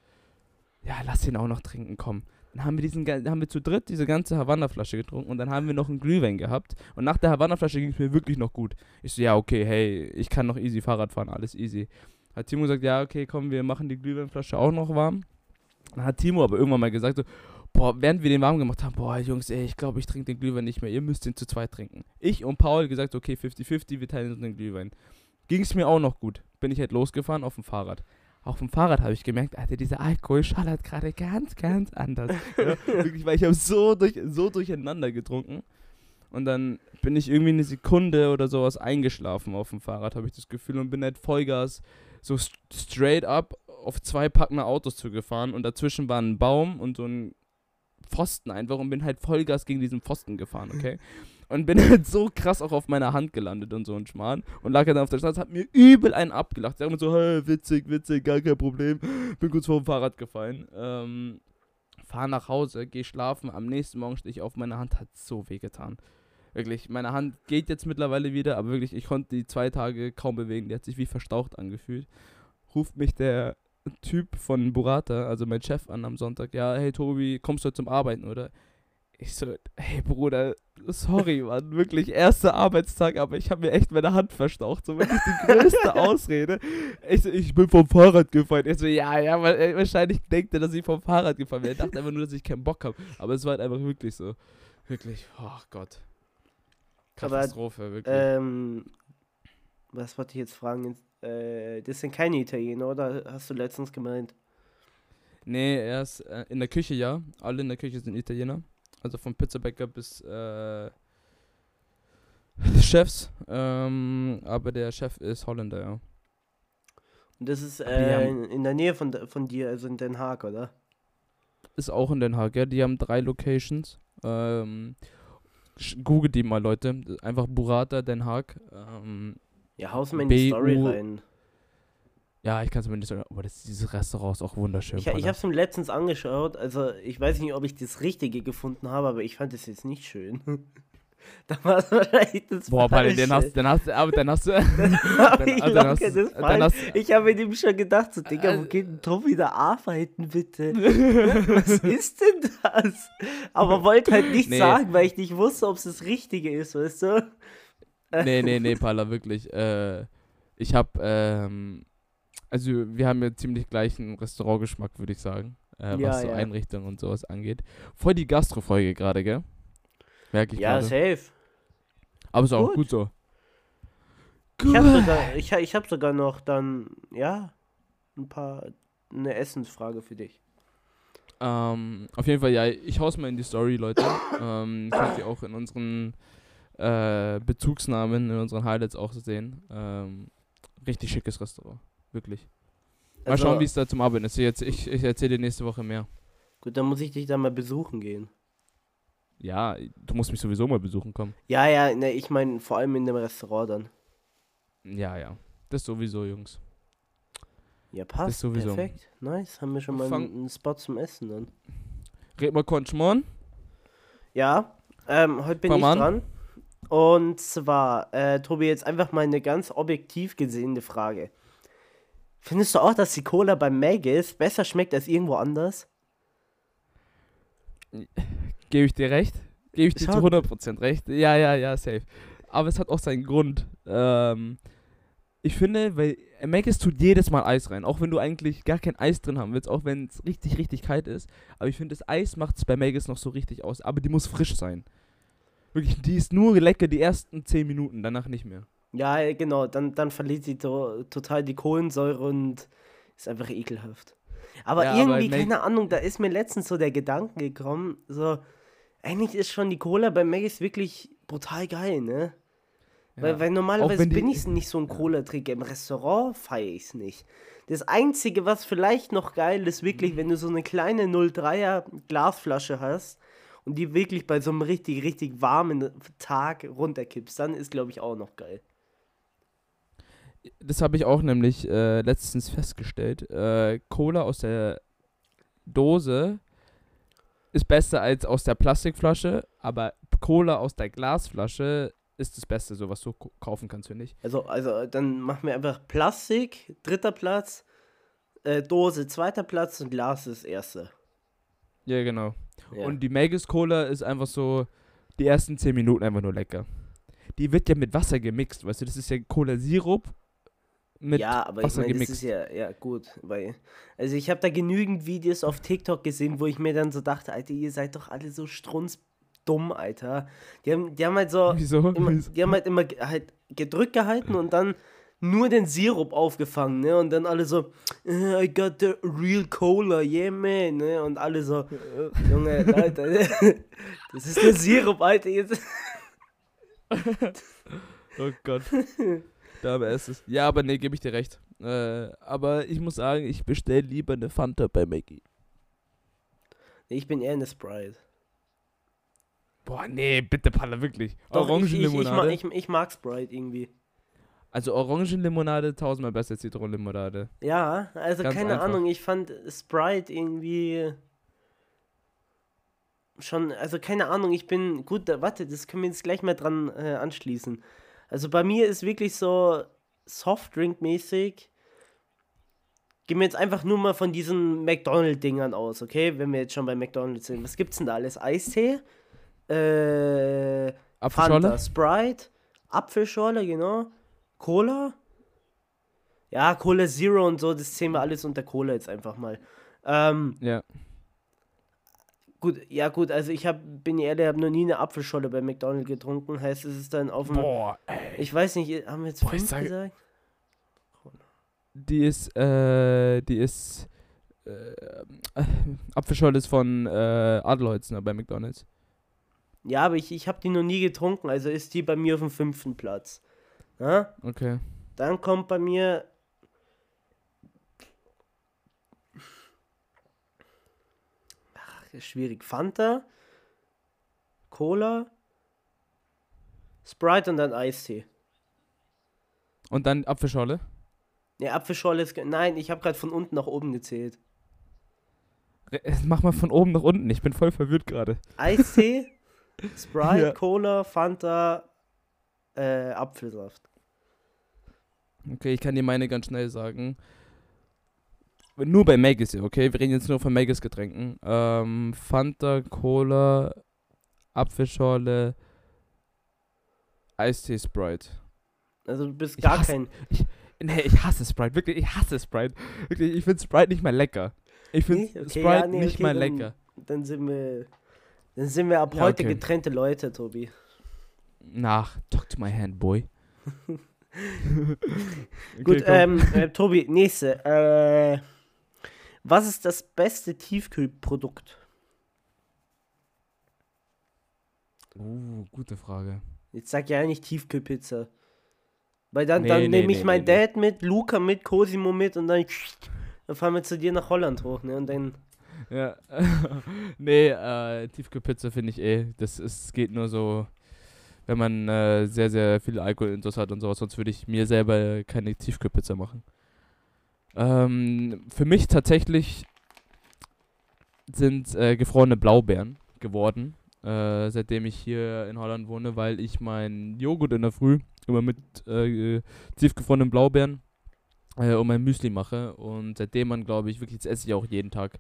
Ja, lass ihn auch noch trinken, komm. Dann haben wir diesen, haben wir zu dritt diese ganze Havanna-Flasche getrunken und dann haben wir noch einen Glühwein gehabt. Und nach der Havanna-Flasche ging es mir wirklich noch gut. Ich so, ja, okay, hey, ich kann noch easy Fahrrad fahren, alles easy. Hat Timo gesagt, ja, okay, komm, wir machen die Glühweinflasche auch noch warm. Dann hat Timo aber irgendwann mal gesagt, so, boah, während wir den warm gemacht haben, boah, Jungs, ey, ich glaube, ich trinke den Glühwein nicht mehr, ihr müsst den zu zweit trinken. Ich und Paul gesagt, okay, 50-50, wir teilen uns den Glühwein. Ging es mir auch noch gut. Bin ich halt losgefahren auf dem Fahrrad. Auf dem Fahrrad habe ich gemerkt, Alter, dieser Alkohol schallert gerade ganz, ganz anders. [laughs] ja, wirklich, weil ich habe so, durch, so durcheinander getrunken. Und dann bin ich irgendwie eine Sekunde oder sowas eingeschlafen auf dem Fahrrad, habe ich das Gefühl, und bin halt Vollgas so st straight up auf zwei packende Autos zugefahren und dazwischen war ein Baum und so ein Pfosten einfach und bin halt Vollgas gegen diesen Pfosten gefahren, okay? Und bin [laughs] halt so krass auch auf meiner Hand gelandet und so ein Schmarrn und lag halt dann auf der Straße, hat mir übel einen abgelacht. Sag immer so, hey, witzig, witzig, gar kein Problem. Bin kurz vor dem Fahrrad gefallen. Ähm, fahr nach Hause, geh schlafen. Am nächsten Morgen stehe ich auf, meine Hand hat so weh getan. Wirklich, meine Hand geht jetzt mittlerweile wieder, aber wirklich, ich konnte die zwei Tage kaum bewegen. Die hat sich wie verstaucht angefühlt. Ruft mich der Typ von Burata, also mein Chef, an am Sonntag. Ja, hey Tobi, kommst du heute zum Arbeiten, oder? Ich so, hey Bruder, sorry, Mann, wirklich erster Arbeitstag, aber ich habe mir echt meine Hand verstaucht. So wirklich die größte [laughs] Ausrede. Ich so, ich bin vom Fahrrad gefallen. Ich so, ja, ja, äh, wahrscheinlich denkt er, dass ich vom Fahrrad gefallen bin. Er dachte einfach nur, dass ich keinen Bock habe. Aber es war halt einfach wirklich so. Wirklich, oh Gott. Aber, Katastrophe, wirklich. Ähm, was wollte ich jetzt fragen? Äh, das sind keine Italiener, oder? Hast du letztens gemeint? Nee, er ist äh, in der Küche, ja. Alle in der Küche sind Italiener. Also vom Pizzabäcker bis äh, [laughs] Chefs. Ähm, aber der Chef ist Holländer, ja. Und das ist äh, in, der Nähe von, von dir, also in Den Haag, oder? Ist auch in Den Haag, ja. Die haben drei Locations. Ähm, googelt die mal, Leute. Einfach Burrata, Den Haag. Ähm, Ja, haus mal in die Story rein. ja, ich kann es mir nicht sagen, aber das, dieses Restaurant ist auch wunderschön. Ich, ich habe es mir letztens angeschaut, also ich weiß nicht, ob ich das Richtige gefunden habe, aber ich fand es jetzt nicht schön. [laughs] da war es wahrscheinlich das Boah, Paula, den Falsche. hast, den hast, aber dann hast du. Aber [laughs] dann, ich dann hast, das dann falsch. hast, Ich habe mit ihm schon gedacht, so, Digga, wo Äh, geht denn Tom wieder arbeiten, bitte? [laughs] Was ist denn das? Aber wollte halt nicht Nee. sagen, weil ich nicht wusste, ob es das Richtige ist, weißt du? Nee, nee, nee, Paula, wirklich. Äh, ich hab, ähm, also wir haben ja ziemlich gleichen Restaurantgeschmack, würde ich sagen. Äh, Ja, was so ja. Einrichtungen und sowas angeht. Voll die Gastro-Folge gerade, gell? Merke ich Ja, gerade. safe. Aber ist auch gut. gut so. Ich habe sogar, ich, ich hab sogar noch dann, ja, ein paar, eine Essensfrage für dich. Ähm, auf jeden Fall, ja, ich hau's mal in die Story, Leute. ähm, könnt ihr auch in unseren äh, Bezugsnamen, in unseren Highlights auch sehen. Ähm, richtig schickes Restaurant. Wirklich. Mal Also, schauen, wie es da zum Arbeiten ist. Jetzt, ich ich erzähle dir nächste Woche mehr. Gut, dann muss ich dich da mal besuchen gehen. Ja, du musst mich sowieso mal besuchen kommen. Ja, ja, ne, ich meine vor allem in dem Restaurant dann. Ja, ja. Das sowieso, Jungs. Ja, passt. sowieso. Perfekt. Nice. Haben wir schon mal Fang- einen, Spot zum Essen dann. Red mal Konchmon. Ja, ähm, heute bin Fang ich an. dran. Und zwar, äh, Tobi, jetzt einfach mal eine ganz objektiv gesehene Frage. Findest du auch, dass die Cola beim Maggis besser schmeckt als irgendwo anders? Gebe ich dir recht. Gebe ich dir Schau- zu 100% recht. Ja, ja, ja, safe. Aber es hat auch seinen Grund. Ähm, ich finde, weil Maggis tut jedes Mal Eis rein. Auch wenn du eigentlich gar kein Eis drin haben willst. Auch wenn es richtig, richtig kalt ist. Aber ich finde, das Eis macht es bei Maggis noch so richtig aus. Aber die muss frisch sein. Wirklich, die ist nur lecker die ersten 10 Minuten. Danach nicht mehr. Ja, genau, dann, dann verliert sie to total die Kohlensäure und ist einfach ekelhaft. Aber Ja, aber irgendwie, Mag- keine Ahnung, da ist mir letztens so der Gedanke gekommen, so, eigentlich ist schon die Cola bei Maggis wirklich brutal geil, ne? Weil, Ja. weil normalerweise wenn die- bin ich nicht so ein Cola-Trinker. Im Restaurant feiere ich es nicht. Das Einzige, was vielleicht noch geil ist, wirklich, wenn du so eine kleine 03er Glasflasche hast und die wirklich bei so einem richtig, richtig warmen Tag runterkippst, dann ist, glaube ich, auch noch geil. Das habe ich auch nämlich äh, letztens festgestellt. Äh, Cola aus der Dose ist besser als aus der Plastikflasche, aber Cola aus der Glasflasche ist das Beste, so was du kaufen kannst, finde ich. Also, also dann machen wir einfach Plastik, dritter Platz, äh, Dose, zweiter Platz und Glas ist erster. Ja, genau. Ja. Und die Magus Cola ist einfach so die ersten 10 Minuten einfach nur lecker. Die wird ja mit Wasser gemixt, weißt du, das ist ja Cola-Sirup mit ja, aber ich Wasser meine, das gemixt. ist ja, ja gut, weil, also ich habe da genügend Videos auf TikTok gesehen, wo ich mir dann so dachte, Alter, ihr seid doch alle so strunzdumm, Alter. Die haben, die haben halt so, [laughs] Wieso? immer, Wieso? die haben halt immer halt gedrückt gehalten und dann nur den Sirup aufgefangen, ne? Und dann alle so, "Eh, I got the real cola, yeah man, ne? Und alle so, [laughs] Junge, Leute, das ist der Sirup, Alter, jetzt. [laughs] Oh Gott. da aber es ist. Ja, aber nee, gebe ich dir recht. Äh, aber ich muss sagen, ich bestelle lieber eine Fanta bei Maggie. Ich bin eher eine Sprite. Boah, nee, bitte, Palla, wirklich. Doch, ich, ich, ich, mag, Orangenlimonade. ich, ich mag Sprite irgendwie. Also Orangenlimonade tausendmal besser als Zitronenlimonade. Ja, also Ganz keine einfach. Ahnung, ich fand Sprite irgendwie schon, also keine Ahnung, ich bin, gut, da, warte, das können wir jetzt gleich mal dran äh, anschließen. Also bei mir ist wirklich so Softdrink-mäßig, gehen wir jetzt einfach nur mal von diesen McDonald-Dingern aus, okay? Wenn wir jetzt schon bei McDonald's sind. Was gibt's denn da alles? Eistee? Äh, Apfelschorle? Fanta, Sprite, Apfelschorle, genau. Cola. Ja, Cola Zero und so, das zählen wir alles unter Cola jetzt einfach mal. Ähm, Ja. gut, ja gut, also ich hab, bin ehrlich, habe noch nie eine Apfelschorle bei McDonald's getrunken, heißt es ist dann auf dem, Boah, ey. ich weiß nicht, haben wir jetzt Boah, fünf sag- gesagt? Die ist, äh, die ist, äh, Apfelschorle ist von äh, Adelholzner bei McDonalds. Ja, aber ich, ich habe die noch nie getrunken, also ist die bei mir auf dem fünften Platz. Ja? Okay. Dann kommt bei mir. Ach, ist schwierig. Fanta, Cola, Sprite und dann Eistee. Und dann Apfelschorle? Ne, Apfelschorle ist. Nein, ich habe gerade von unten nach oben gezählt. Re- Mach mal von oben nach unten, ich bin voll verwirrt gerade. Eistee, [laughs] Sprite, Ja. Cola, Fanta, äh, Apfelsaft. Okay, ich kann dir meine ganz schnell sagen. Nur bei Maggis, hier, okay? Wir reden jetzt nur von Maggis Getränken. Ähm, Fanta, Cola, Apfelschorle, Eistee, Sprite. Also du bist Ich gar hasse- kein. Nee, ich hasse Sprite, wirklich, ich hasse Sprite. Wirklich, ich finde Sprite nicht mal lecker. Ich finde Nicht? Okay, Sprite ja, nee, nicht okay, mal dann- lecker. Dann sind wir. Dann sind wir ab Ja, heute okay. getrennte Leute, Tobi. Nach, talk to my hand, boy. [laughs] Okay, Gut, ähm, äh, Tobi, nächste. Äh, was ist das beste Tiefkühlprodukt? Uh, gute Frage. Jetzt sag ja nicht Tiefkühlpizza. Weil dann, Nee, dann nee, nehme ich nee, mein nee, nee. Dad mit, Luca mit, Cosimo mit und dann, dann fahren wir zu dir nach Holland hoch, ne? Und dann. Ja. [laughs] nee, äh, Tiefkühlpizza finde ich eh. Das ist, geht nur so, wenn man äh, sehr, sehr viel Alkohol in hat und sowas. Sonst würde ich mir selber keine Tiefkühlpizza machen. Ähm, für mich tatsächlich sind äh, gefrorene Blaubeeren geworden, äh, seitdem ich hier in Holland wohne, weil ich meinen Joghurt in der Früh immer mit äh, tiefgefrorenen Blaubeeren äh, und mein Müsli mache. Und seitdem man, glaube ich, wirklich, jetzt esse ich auch jeden Tag.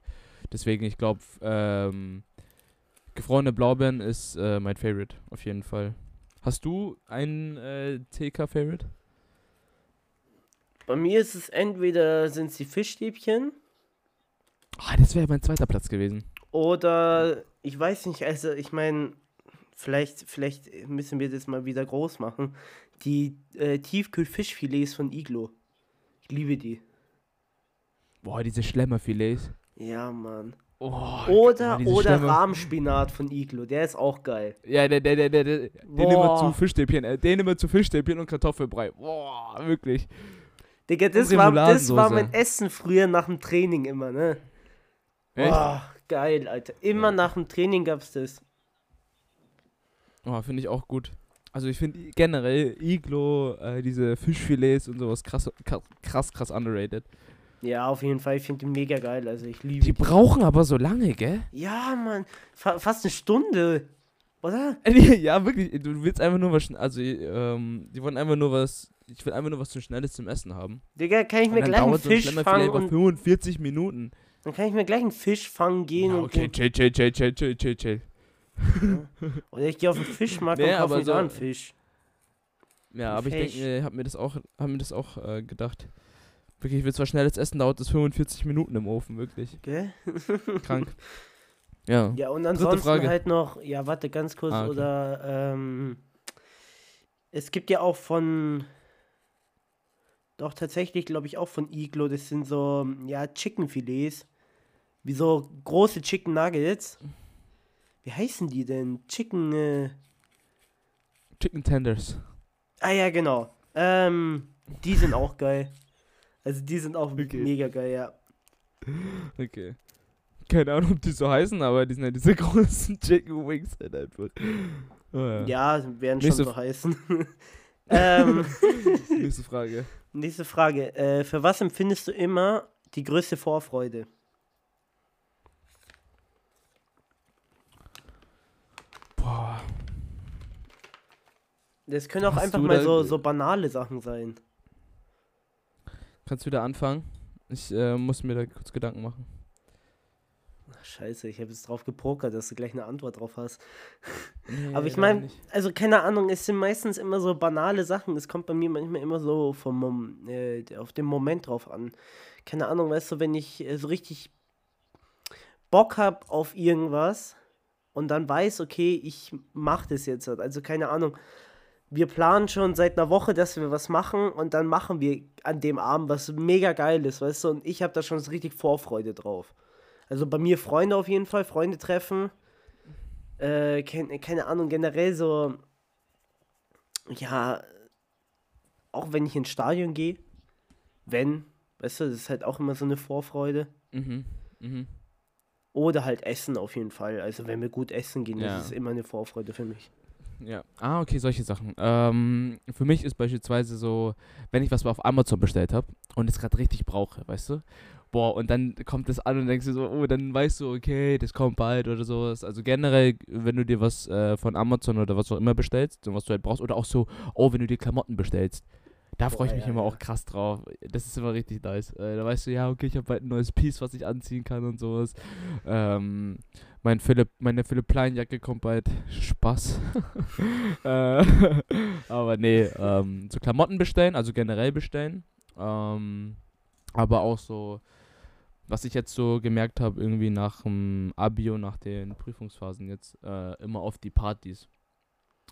Deswegen, ich glaube, ähm, gefrorene Blaubeeren ist äh, mein Favorite, auf jeden Fall. Hast du ein äh, TK-Favorite? Bei mir ist es entweder sind es die Fischstäbchen Ah, das wäre mein zweiter Platz gewesen. oder ich weiß nicht, also ich meine, vielleicht, vielleicht müssen wir das mal wieder groß machen. Die äh, Tiefkühlfischfilets von Iglo. Ich liebe die. Boah, diese Schlemmerfilets. Ja, Mann. Oh, Oder, oder Rahmspinat von Iglo, der ist auch geil. Ja, der, der, der, der, der den immer zu Fischstäbchen, äh, den immer zu Fischstäbchen und Kartoffelbrei. Boah, wirklich. Digga, das war, das war mein Essen früher nach dem Training immer, ne? Echt? Boah, geil, Alter. Immer nach dem Training gab's das. Oh, finde ich auch gut. Also ich finde generell Iglo, äh, diese Fischfilets und sowas krass, krass, krass underrated. Ja, auf jeden Fall, ich finde die mega geil, also ich liebe Die brauchen aber so lange, gell? Ja, Mann, fa fast eine Stunde, oder? [laughs] ja, wirklich. Du willst einfach nur was, also ähm, die wollen einfach nur was, ich will einfach nur was zu Schnelles zum Essen haben. Digga, kann ich mir gleich einen dauert so ein Fisch fangen und 45 Minuten. dann kann ich mir gleich einen Fisch fangen gehen Ja, und okay, chill, chill, chill, chill, chill, chill, chill. [laughs] oder ich gehe auf den Fischmarkt Nee, und kaufe mir so- einen Fisch. Ja, aber ich denke, ich hab mir das auch, hab mir das auch äh, gedacht. Wirklich, ich will zwar schnelles Essen, dauert das 45 Minuten im Ofen, wirklich. Gell? [laughs] Krank. Ja. Ja, und ansonsten halt noch, ja, warte ganz kurz, Ah, okay. oder ähm, es gibt ja auch von, doch tatsächlich, glaube ich, auch von Iglo, das sind so, ja, Chickenfilets, wie so große Chicken Nuggets. Wie heißen die denn? Chicken, äh, Chicken Tenders. ah ja, genau. Ähm, die sind auch geil. Also die sind auch Okay. mega geil, ja. Okay. Keine Ahnung, ob die so heißen, aber die sind ja diese [laughs] großen Chicken Wings halt einfach. Oh, ja. Ja, werden Nächste schon so heißen. [laughs] ähm, [laughs] Nächste Frage. Nächste Frage. Äh, für was empfindest du immer die größte Vorfreude? Boah. Das können auch Hast einfach mal so, so banale Sachen sein. Kannst du wieder anfangen? Ich äh, muss mir da kurz Gedanken machen. Ach, scheiße, ich habe jetzt drauf gepokert, dass du gleich eine Antwort drauf hast. Nee, Aber ich leider mein- nicht. Also keine Ahnung, es sind meistens immer so banale Sachen. Es kommt bei mir manchmal immer so vom Mom äh, auf den Moment drauf an. Keine Ahnung, weißt du, wenn ich äh, so richtig Bock habe auf irgendwas und dann weiß, okay, ich mach das jetzt. Also keine Ahnung. Wir planen schon seit einer Woche, dass wir was machen und dann machen wir an dem Abend was mega geiles, weißt du? Und ich habe da schon so richtig Vorfreude drauf. Also bei mir Freunde auf jeden Fall, Freunde treffen. Äh, keine, keine Ahnung, generell so, ja, auch wenn ich ins Stadion gehe, wenn, weißt du, das ist halt auch immer so eine Vorfreude. Mhm. Mhm. Oder halt Essen auf jeden Fall. Also wenn wir gut essen gehen, Ja. das ist immer eine Vorfreude für mich. Ja. Ah, okay, solche Sachen. Ähm, für mich ist beispielsweise so, wenn ich was auf Amazon bestellt habe und es gerade richtig brauche, weißt du? Boah, und dann kommt das an und denkst du so, oh, dann weißt du, okay, das kommt bald oder sowas. Also generell, wenn du dir was äh, von Amazon oder was auch immer bestellst und was du halt brauchst, oder auch so, oh, wenn du dir Klamotten bestellst. Da freue ich mich ja, immer ja. auch krass drauf. Das ist immer richtig nice. Äh, da weißt du, ja, okay, ich habe bald ein neues Piece, was ich anziehen kann und sowas. Ähm, mein Philipp, meine Philipp Plein Jacke kommt bald. Spaß. [laughs] äh, [laughs] aber nee, ähm, so Klamotten bestellen, also generell bestellen. Ähm, aber auch so, was ich jetzt so gemerkt habe, irgendwie nach dem Abi und nach den Prüfungsphasen jetzt, äh, immer auf die Partys.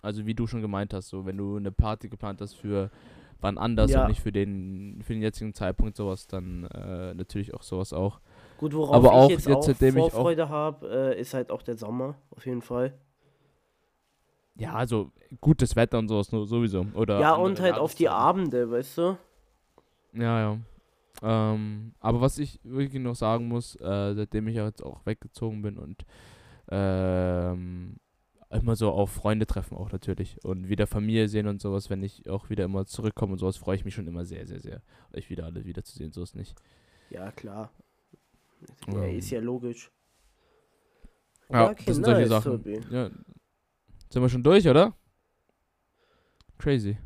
Also wie du schon gemeint hast, so wenn du eine Party geplant hast für wann anders Ja. und nicht für den, für den jetzigen Zeitpunkt sowas, dann äh, natürlich auch sowas auch. Gut, worauf Aber ich auch jetzt, jetzt, auch ich Vorfreude habe, äh, ist halt auch der Sommer, auf jeden Fall. Ja, also gutes Wetter und sowas nur sowieso. Oder ja, und halt auf die. Abende, weißt du? Ja, ja. Ähm, aber was ich wirklich noch sagen muss, äh, seitdem ich jetzt auch weggezogen bin und ähm, immer so auf Freunde treffen auch natürlich und wieder Familie sehen und sowas, wenn ich auch wieder immer zurückkomme und sowas, freue ich mich schon immer sehr, sehr, sehr, euch wieder alle wiederzusehen, so ist nicht. Ja, klar. Ja, Ähm. ist ja logisch. Ja, okay, das sind solche nice, Sachen. Ja. Sind wir schon durch, oder? Crazy.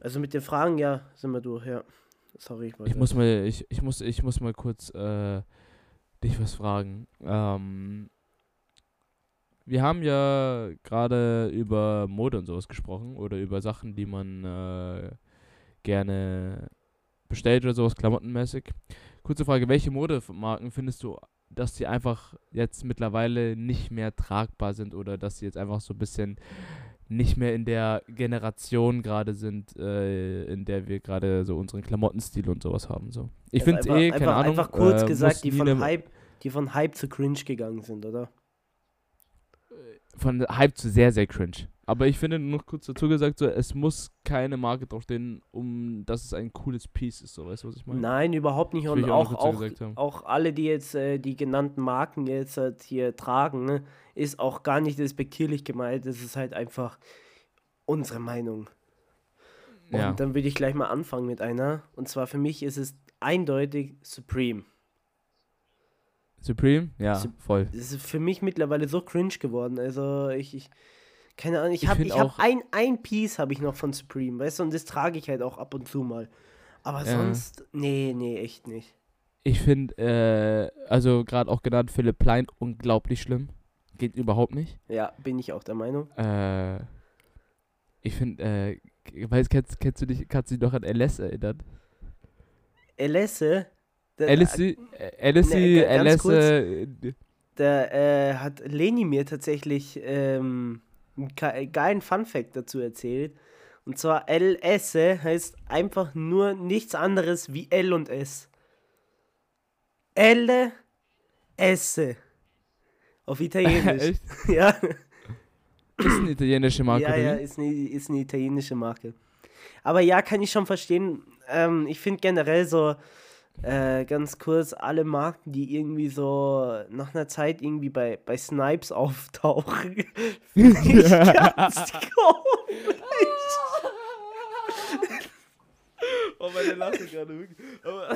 Also mit den Fragen, ja, sind wir durch, ja. Sorry, ich, ich muss mal, ich, ich muss, ich muss mal kurz äh, dich was fragen. Ähm, wir haben ja gerade über Mode und sowas gesprochen oder über Sachen, die man äh, gerne bestellt oder sowas, klamottenmäßig. Kurze Frage, welche Modemarken findest du, dass sie einfach jetzt mittlerweile nicht mehr tragbar sind oder dass sie jetzt einfach so ein bisschen nicht mehr in der Generation gerade sind, äh, in der wir gerade so unseren Klamottenstil und sowas haben. So. Ich finde es eh, keine einfach, Ahnung. Einfach kurz äh, gesagt, die von, Hype, die von Hype zu Cringe gegangen sind, oder? Von Hype zu sehr, sehr cringe. Aber ich finde noch kurz dazu gesagt, so, es muss keine Marke draufstehen, um dass es ein cooles Piece ist, so weißt du, was ich meine? Nein, überhaupt nicht. Und auch, auch, auch, alle, die jetzt äh, die genannten Marken jetzt halt hier tragen, ne, ist auch gar nicht respektierlich gemeint. Es ist halt einfach unsere Meinung. Und ja. dann würde ich gleich mal anfangen mit einer. Und zwar für mich ist es eindeutig Supreme. Supreme? Ja, Sup voll. Das ist für mich mittlerweile so cringe geworden. Also ich, ich keine Ahnung, ich habe ich hab ein, ein Piece habe ich noch von Supreme, weißt du, und das trage ich halt auch ab und zu mal. Aber ja. sonst, nee, nee, echt nicht. Ich finde, äh, also gerade auch genannt Philipp Plein, unglaublich schlimm. Geht überhaupt nicht. Ja, bin ich auch der Meinung. Äh, ich finde, äh, weißt, kennst, kennst du dich, kannst du dich noch an LS erinnern? LS? LS, LS, LS, der äh, hat Leni mir tatsächlich ähm, einen geilen Funfact dazu erzählt. Und zwar LS heißt einfach nur nichts anderes wie L und S. L S. Auf Italienisch. [laughs] [laughs] Ja. Ist eine italienische Marke, Ja, ja, ist eine, ist eine italienische Marke. Aber ja, kann ich schon verstehen. Ähm, ich finde generell so, äh, ganz kurz, alle Marken, die irgendwie so nach einer Zeit irgendwie bei, bei Snipes [laughs] auftauchen, finde ich ganz komisch. Oh, meine Lache gerade wirklich. Aber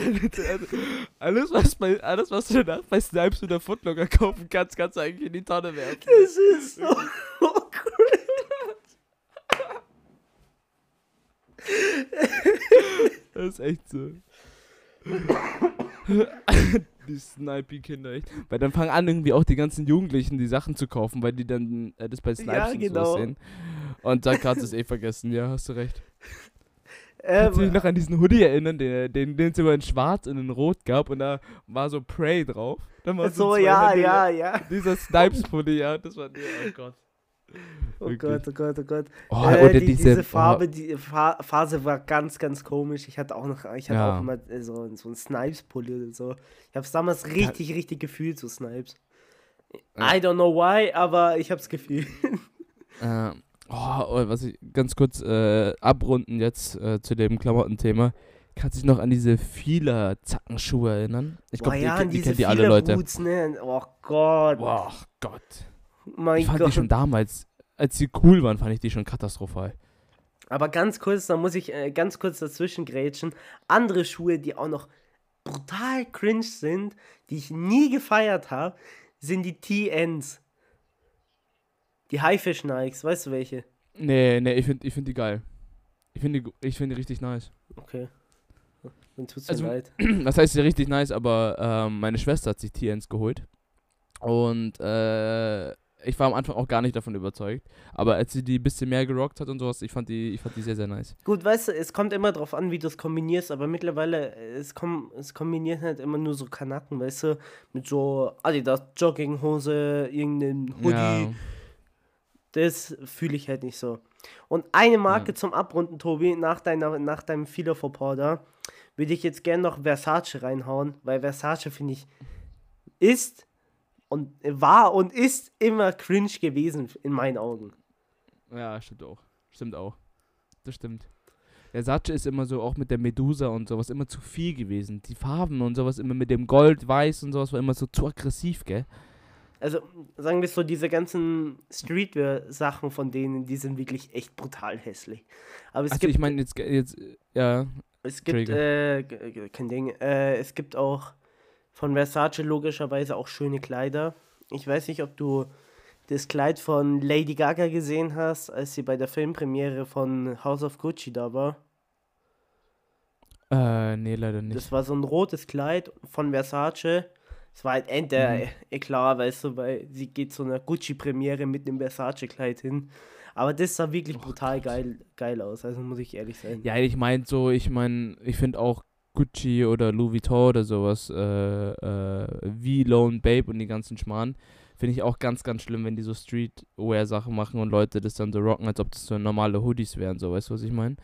alles, was, bei, alles, was du danach bei Snipes oder Footlocker kaufen kannst, kannst du eigentlich in die Tonne werfen. Das ist so crazy. das ist echt so. Die Snipey-Kinder, echt. Weil dann fangen an, irgendwie auch die ganzen Jugendlichen die Sachen zu kaufen, weil die dann äh, das bei Snipes ja, und genau. so sehen. Und dann kannst du es eh vergessen, ja, hast du recht. [laughs] Ähm, Kannst du dich noch an diesen Hoodie erinnern, den, den, den es immer in schwarz und in rot gab und da war so Prey drauf? Dann war so, so ja, ja, ja. Dieser Snipes-Hoodie, ja, das war, oh Gott. Oh Wirklich. Gott, oh Gott, oh Gott. Oh, äh, oder die, diese, diese Farbe, oh. die Fa Phase war ganz, ganz komisch. Ich hatte auch noch, ich hatte ja. auch immer äh, so, so einen Snipes-Pulli und so. Ich habe es damals richtig, ja. richtig gefühlt, so Snipes. I don't know why, aber ich habe es gefühlt. Äh, oh, oh, was ich ganz kurz äh, abrunden jetzt äh, zu dem Klamottenthema. Kannst du dich noch an diese Fieler-Zackenschuhe erinnern? Ich glaube, ja, die, die, die kennen die alle Leute. Boots, ne? Oh Gott. Oh Gott. Mein ich fand Gott. die schon damals, als sie cool waren, fand ich die schon katastrophal. Aber ganz kurz, da muss ich äh, ganz kurz dazwischen grätschen. Andere Schuhe, die auch noch brutal cringe sind, die ich nie gefeiert habe, sind die TNs. Die Haifisch Nikes, weißt du welche? Nee, nee, ich finde ich find die geil. Ich finde die, find die richtig nice. Okay. Dann tut's mir also, leid. [clears throat] Das heißt, sie richtig nice, aber ähm, meine Schwester hat sich TNs geholt. Und äh, ich war am Anfang auch gar nicht davon überzeugt. Aber als sie die ein bisschen mehr gerockt hat und sowas, ich fand die, ich fand die sehr, sehr nice. Gut, weißt du, es kommt immer drauf an, wie du es kombinierst, aber mittlerweile, es, komm, es kombiniert halt immer nur so Kanacken, weißt du, mit so Adidas Jogginghose, irgendeinem Hoodie. Ja. Das fühle ich halt nicht so. Und eine Marke ja. zum Abrunden, Tobi, nach, deiner, nach deinem for Powder, würde ich jetzt gerne noch Versace reinhauen, weil Versace, finde ich, ist und war und ist immer cringe gewesen in meinen Augen. Ja, stimmt auch. Stimmt auch. Das stimmt. Der Satche ist immer so, auch mit der Medusa und sowas, immer zu viel gewesen. Die Farben und sowas, immer mit dem Gold, Weiß und sowas, war immer so zu aggressiv, gell? Also, sagen wir so, diese ganzen Streetwear-Sachen von denen, die sind wirklich echt brutal hässlich. Aber es also, gibt. ich meine, jetzt, jetzt, ja. Es gibt, äh, kein Ding, äh, es gibt auch von Versace logischerweise auch schöne Kleider. Ich weiß nicht, ob du das Kleid von Lady Gaga gesehen hast, als sie bei der Filmpremiere von House of Gucci da war. Äh, nee, leider nicht. Das war so ein rotes Kleid von Versace. Es war halt Ende Mhm. eh klar, weißt du, weil sie geht zu einer Gucci-Premiere mit einem Versace-Kleid hin. Aber das sah wirklich Oh brutal geil, geil aus, also muss ich ehrlich sein. Ja, ich meine so, ich meine, ich finde auch Gucci oder Louis Vuitton oder sowas, äh, äh, wie Lone Babe und die ganzen Schmarrn, finde ich auch ganz, ganz schlimm, wenn die so Streetwear-Sachen machen und Leute das dann so rocken, als ob das so normale Hoodies wären, so, weißt du, was ich meine?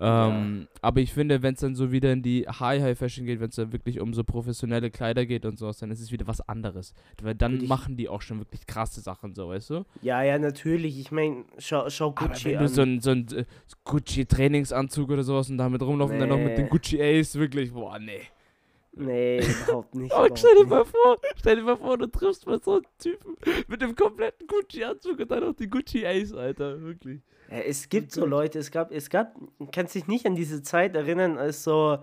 Ähm, Aber ich finde, wenn es dann so wieder in die High-High-Fashion geht, wenn es dann wirklich um so professionelle Kleider geht und sowas, dann ist es wieder was anderes. Weil dann ich- machen die auch schon wirklich krasse Sachen, so, weißt du? Ja, ja, natürlich. Ich meine, schau, schau Aber Gucci wenn an. du so ein, so ein äh, Gucci-Trainingsanzug oder sowas und damit rumlaufen, dann noch mit den Nee. Gucci Ace, wirklich, boah, nee. nee, überhaupt nicht. [laughs] Oh, stell dir nicht. mal vor, stell dir mal vor, du triffst mal so einen Typen mit dem kompletten Gucci-Anzug und dann noch die Gucci Ace, Alter, wirklich. Ja, es gibt so. Leute, es gab, es gab, kannst dich nicht an diese Zeit erinnern, als so,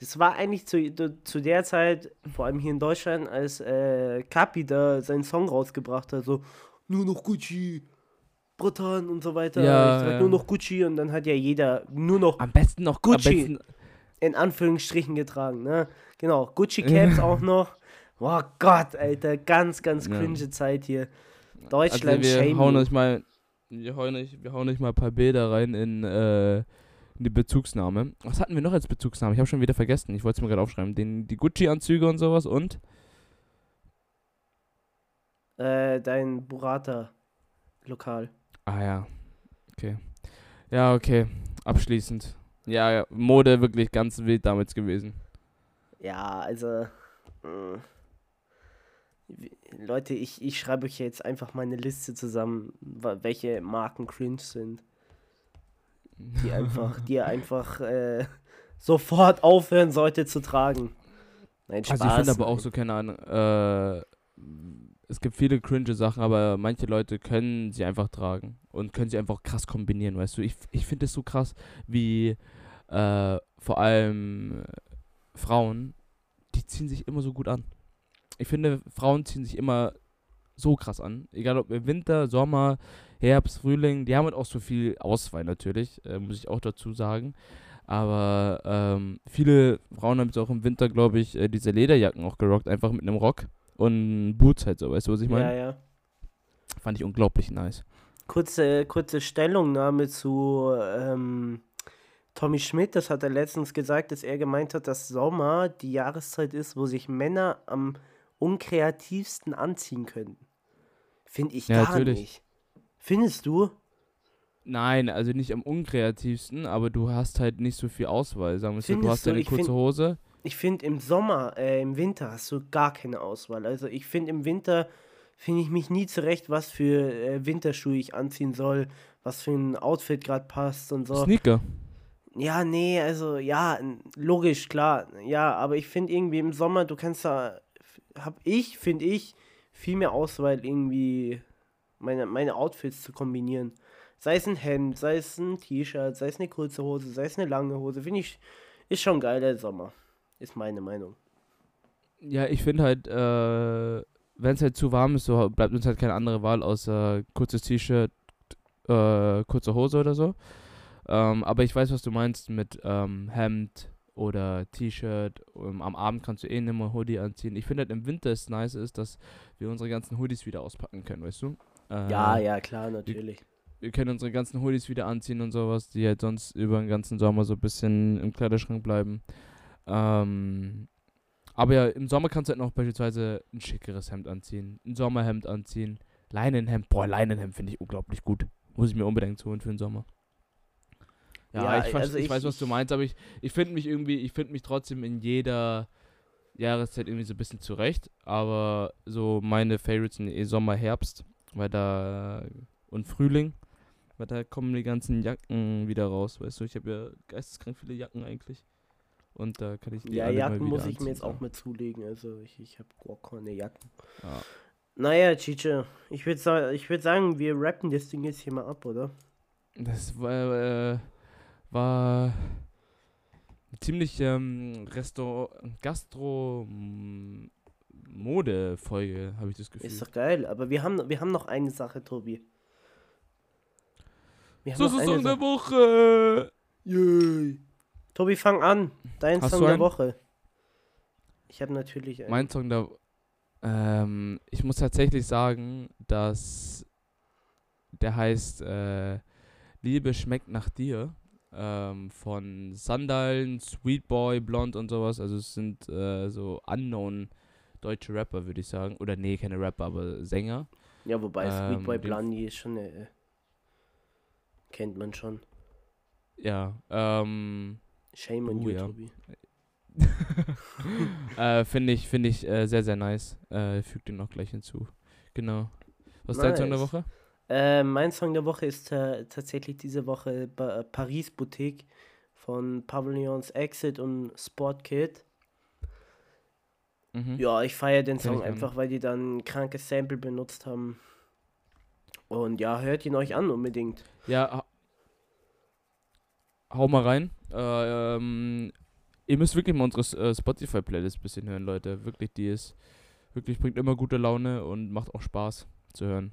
das war eigentlich zu, zu- der Zeit, vor allem hier in Deutschland, als äh, Kapi da seinen Song rausgebracht hat, so, nur noch Gucci, Bratan und so weiter. Ja, ich ja. nur noch Gucci und dann hat ja jeder nur noch Am besten noch Gucci. Besten, in Anführungsstrichen getragen, ne? Genau, Gucci [laughs] Caps auch noch. Boah Gott, Alter, ganz, ganz Ja. cringe Zeit hier. Deutschland, also wir shame hauen euch mal, wir hauen euch, wir hauen euch mal ein paar Bilder rein in, äh, in die Bezugsnahme. Was hatten wir noch als Bezugsnahme? Ich habe schon wieder vergessen. Ich wollte es mir gerade aufschreiben. Den, die Gucci-Anzüge und sowas und Äh, dein Burrata-Lokal. Ah ja. Okay. Ja, okay. Abschließend. Ja, ja, Mode wirklich ganz wild damals gewesen. Ja, also. mh. Leute, ich, ich schreibe euch jetzt einfach meine Liste zusammen, welche Marken cringe sind. Die einfach, die ihr einfach [laughs] äh, sofort aufhören sollte zu tragen. Nein, Spaß. Also ich finde aber auch so, keine Ahnung, äh, es gibt viele cringe Sachen, aber manche Leute können sie einfach tragen und können sie einfach krass kombinieren, weißt du. Ich, ich finde es so krass, wie äh, vor allem Frauen, die ziehen sich immer so gut an. Ich finde, Frauen ziehen sich immer so krass an. Egal ob im Winter, Sommer, Herbst, Frühling, die haben halt auch so viel Auswahl natürlich, äh, muss ich auch dazu sagen. Aber ähm, viele Frauen haben jetzt auch im Winter, glaube ich, äh, diese Lederjacken auch gerockt, einfach mit einem Rock und Boots halt so, weißt du, was ich meine? Ja, ja. Fand ich unglaublich nice. Kurze, kurze Stellungnahme zu ähm, Tommy Schmidt. Das hat er letztens gesagt, dass er gemeint hat, dass Sommer die Jahreszeit ist, wo sich Männer am unkreativsten anziehen können. Finde ich Ja, gar natürlich. nicht. Findest du? Nein, also nicht am unkreativsten, aber du hast halt nicht so viel Auswahl. Sagen wir so, du hast deine kurze find- Hose. Ich finde im Sommer, äh, im Winter hast du gar keine Auswahl. Also ich finde im Winter finde ich mich nie zurecht, was für äh, Winterschuhe ich anziehen soll, was für ein Outfit gerade passt und so. Sneaker. Ja, nee, also ja, logisch, klar. Ja, aber ich finde irgendwie im Sommer, du kannst da, f- hab ich, finde ich, viel mehr Auswahl irgendwie meine, meine Outfits zu kombinieren. Sei es ein Hemd, sei es ein T-Shirt, sei es eine kurze Hose, sei es eine lange Hose, finde ich, ist schon geil der Sommer. Ist meine Meinung. Ja, ich finde halt, äh, wenn es halt zu warm ist, so bleibt uns halt keine andere Wahl außer kurzes T-Shirt, äh, kurze Hose oder so. Ähm, aber ich weiß, was du meinst mit ähm, Hemd oder T-Shirt. Ähm, am Abend kannst du eh nicht mehr Hoodie anziehen. Ich finde halt im Winter ist nice ist, dass wir unsere ganzen Hoodies wieder auspacken können, weißt du? Äh, Ja, ja, klar, natürlich. wir können unsere ganzen Hoodies wieder anziehen und sowas, die halt sonst über den ganzen Sommer so ein bisschen im Kleiderschrank bleiben. Ähm, aber ja, im Sommer kannst du halt noch beispielsweise ein schickeres Hemd anziehen, ein Sommerhemd anziehen, Leinenhemd. Boah, Leinenhemd finde ich unglaublich gut. Muss ich mir unbedingt holen für den Sommer. Ja, Ja, ich, weiß, also ich, ich- weiß, was du meinst, aber ich, ich finde mich irgendwie, ich finde mich trotzdem in jeder Jahreszeit irgendwie so ein bisschen zurecht. Aber so meine Favorites sind eh Sommer, Herbst, weil da und Frühling, weil da kommen die ganzen Jacken wieder raus, weißt du, ich habe ja geisteskrank viele Jacken eigentlich. Und da kann ich die Ja, Jacken muss ich anziehen, mir jetzt so. auch mit zulegen. Also ich, ich habe gar keine Jacken. Ja. Naja, Chiche, ich würde sa ich würd sagen, wir rappen das Ding jetzt hier mal ab, oder? Das war, äh, war ziemlich ähm, Restaur Gastro Mode Folge, habe ich das Gefühl. Ist doch geil, aber wir haben, wir haben noch eine Sache, Tobi. Wir haben so so eine Song der Sache. Woche. Yay. Tobi, fang an. Dein Hast Song der? Woche. Ich habe natürlich einen. Mein Song da. Ähm, ich muss tatsächlich sagen, dass der heißt äh, Liebe schmeckt nach dir. Ähm, von Sandalen, Sweetboy, Blond und sowas. Also es sind äh, so unknown deutsche Rapper, würde ich sagen. Oder nee, keine Rapper, aber Sänger. ja, wobei ähm, Sweet Boy den- Blondie ist schon äh, kennt man schon. Ja, ähm, Shame on Oh, you. Tobi. [laughs] äh, finde ich, finde ich äh, sehr, sehr nice. Äh, fügt den noch gleich hinzu. Genau. Was ist dein Song der Nice. Woche? Äh, mein Song der Woche ist äh, tatsächlich diese Woche ba Paris Boutique von Pavilions Exit und Sport Kid. Mhm. Ja, ich feiere den Song einfach, weil die dann ein krankes Sample benutzt haben. Und ja, hört ihn euch an unbedingt. Ja, ha- hau mal rein. Äh, ähm, ihr müsst wirklich mal unsere äh, Spotify-Playlist ein bisschen hören, Leute. Wirklich, die ist, wirklich bringt immer gute Laune und macht auch Spaß zu hören.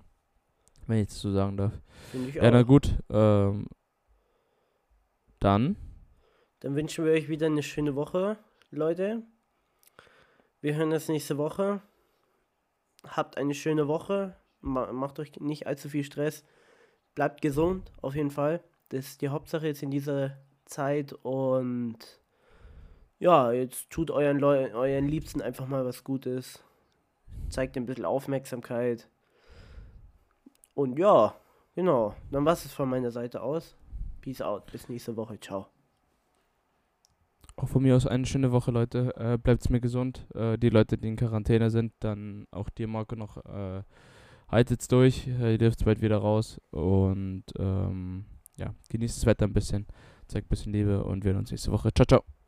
Wenn ich so sagen darf. Finde ich Ja, na auch. gut. Ähm, dann. Dann wünschen wir euch wieder eine schöne Woche, Leute. Wir hören uns nächste Woche. Habt eine schöne Woche. Ma macht euch nicht allzu viel Stress. Bleibt gesund, auf jeden Fall. Das ist die Hauptsache jetzt in dieser Zeit. Und ja, jetzt tut euren, Leu euren Liebsten einfach mal was Gutes. Zeigt ein bisschen Aufmerksamkeit. Und ja, genau. Dann war es von meiner Seite aus. Peace out. Bis nächste Woche. Ciao. Auch von mir aus eine schöne Woche, Leute. Äh, bleibt's mir gesund. Äh, die Leute, die in Quarantäne sind, dann auch dir, Marco, noch äh, haltet's durch. Äh, ihr dürft bald wieder raus. Und ähm, ja, genießt das Wetter ein bisschen. Zeigt ein bisschen Liebe und wir hören uns nächste Woche. Ciao, ciao.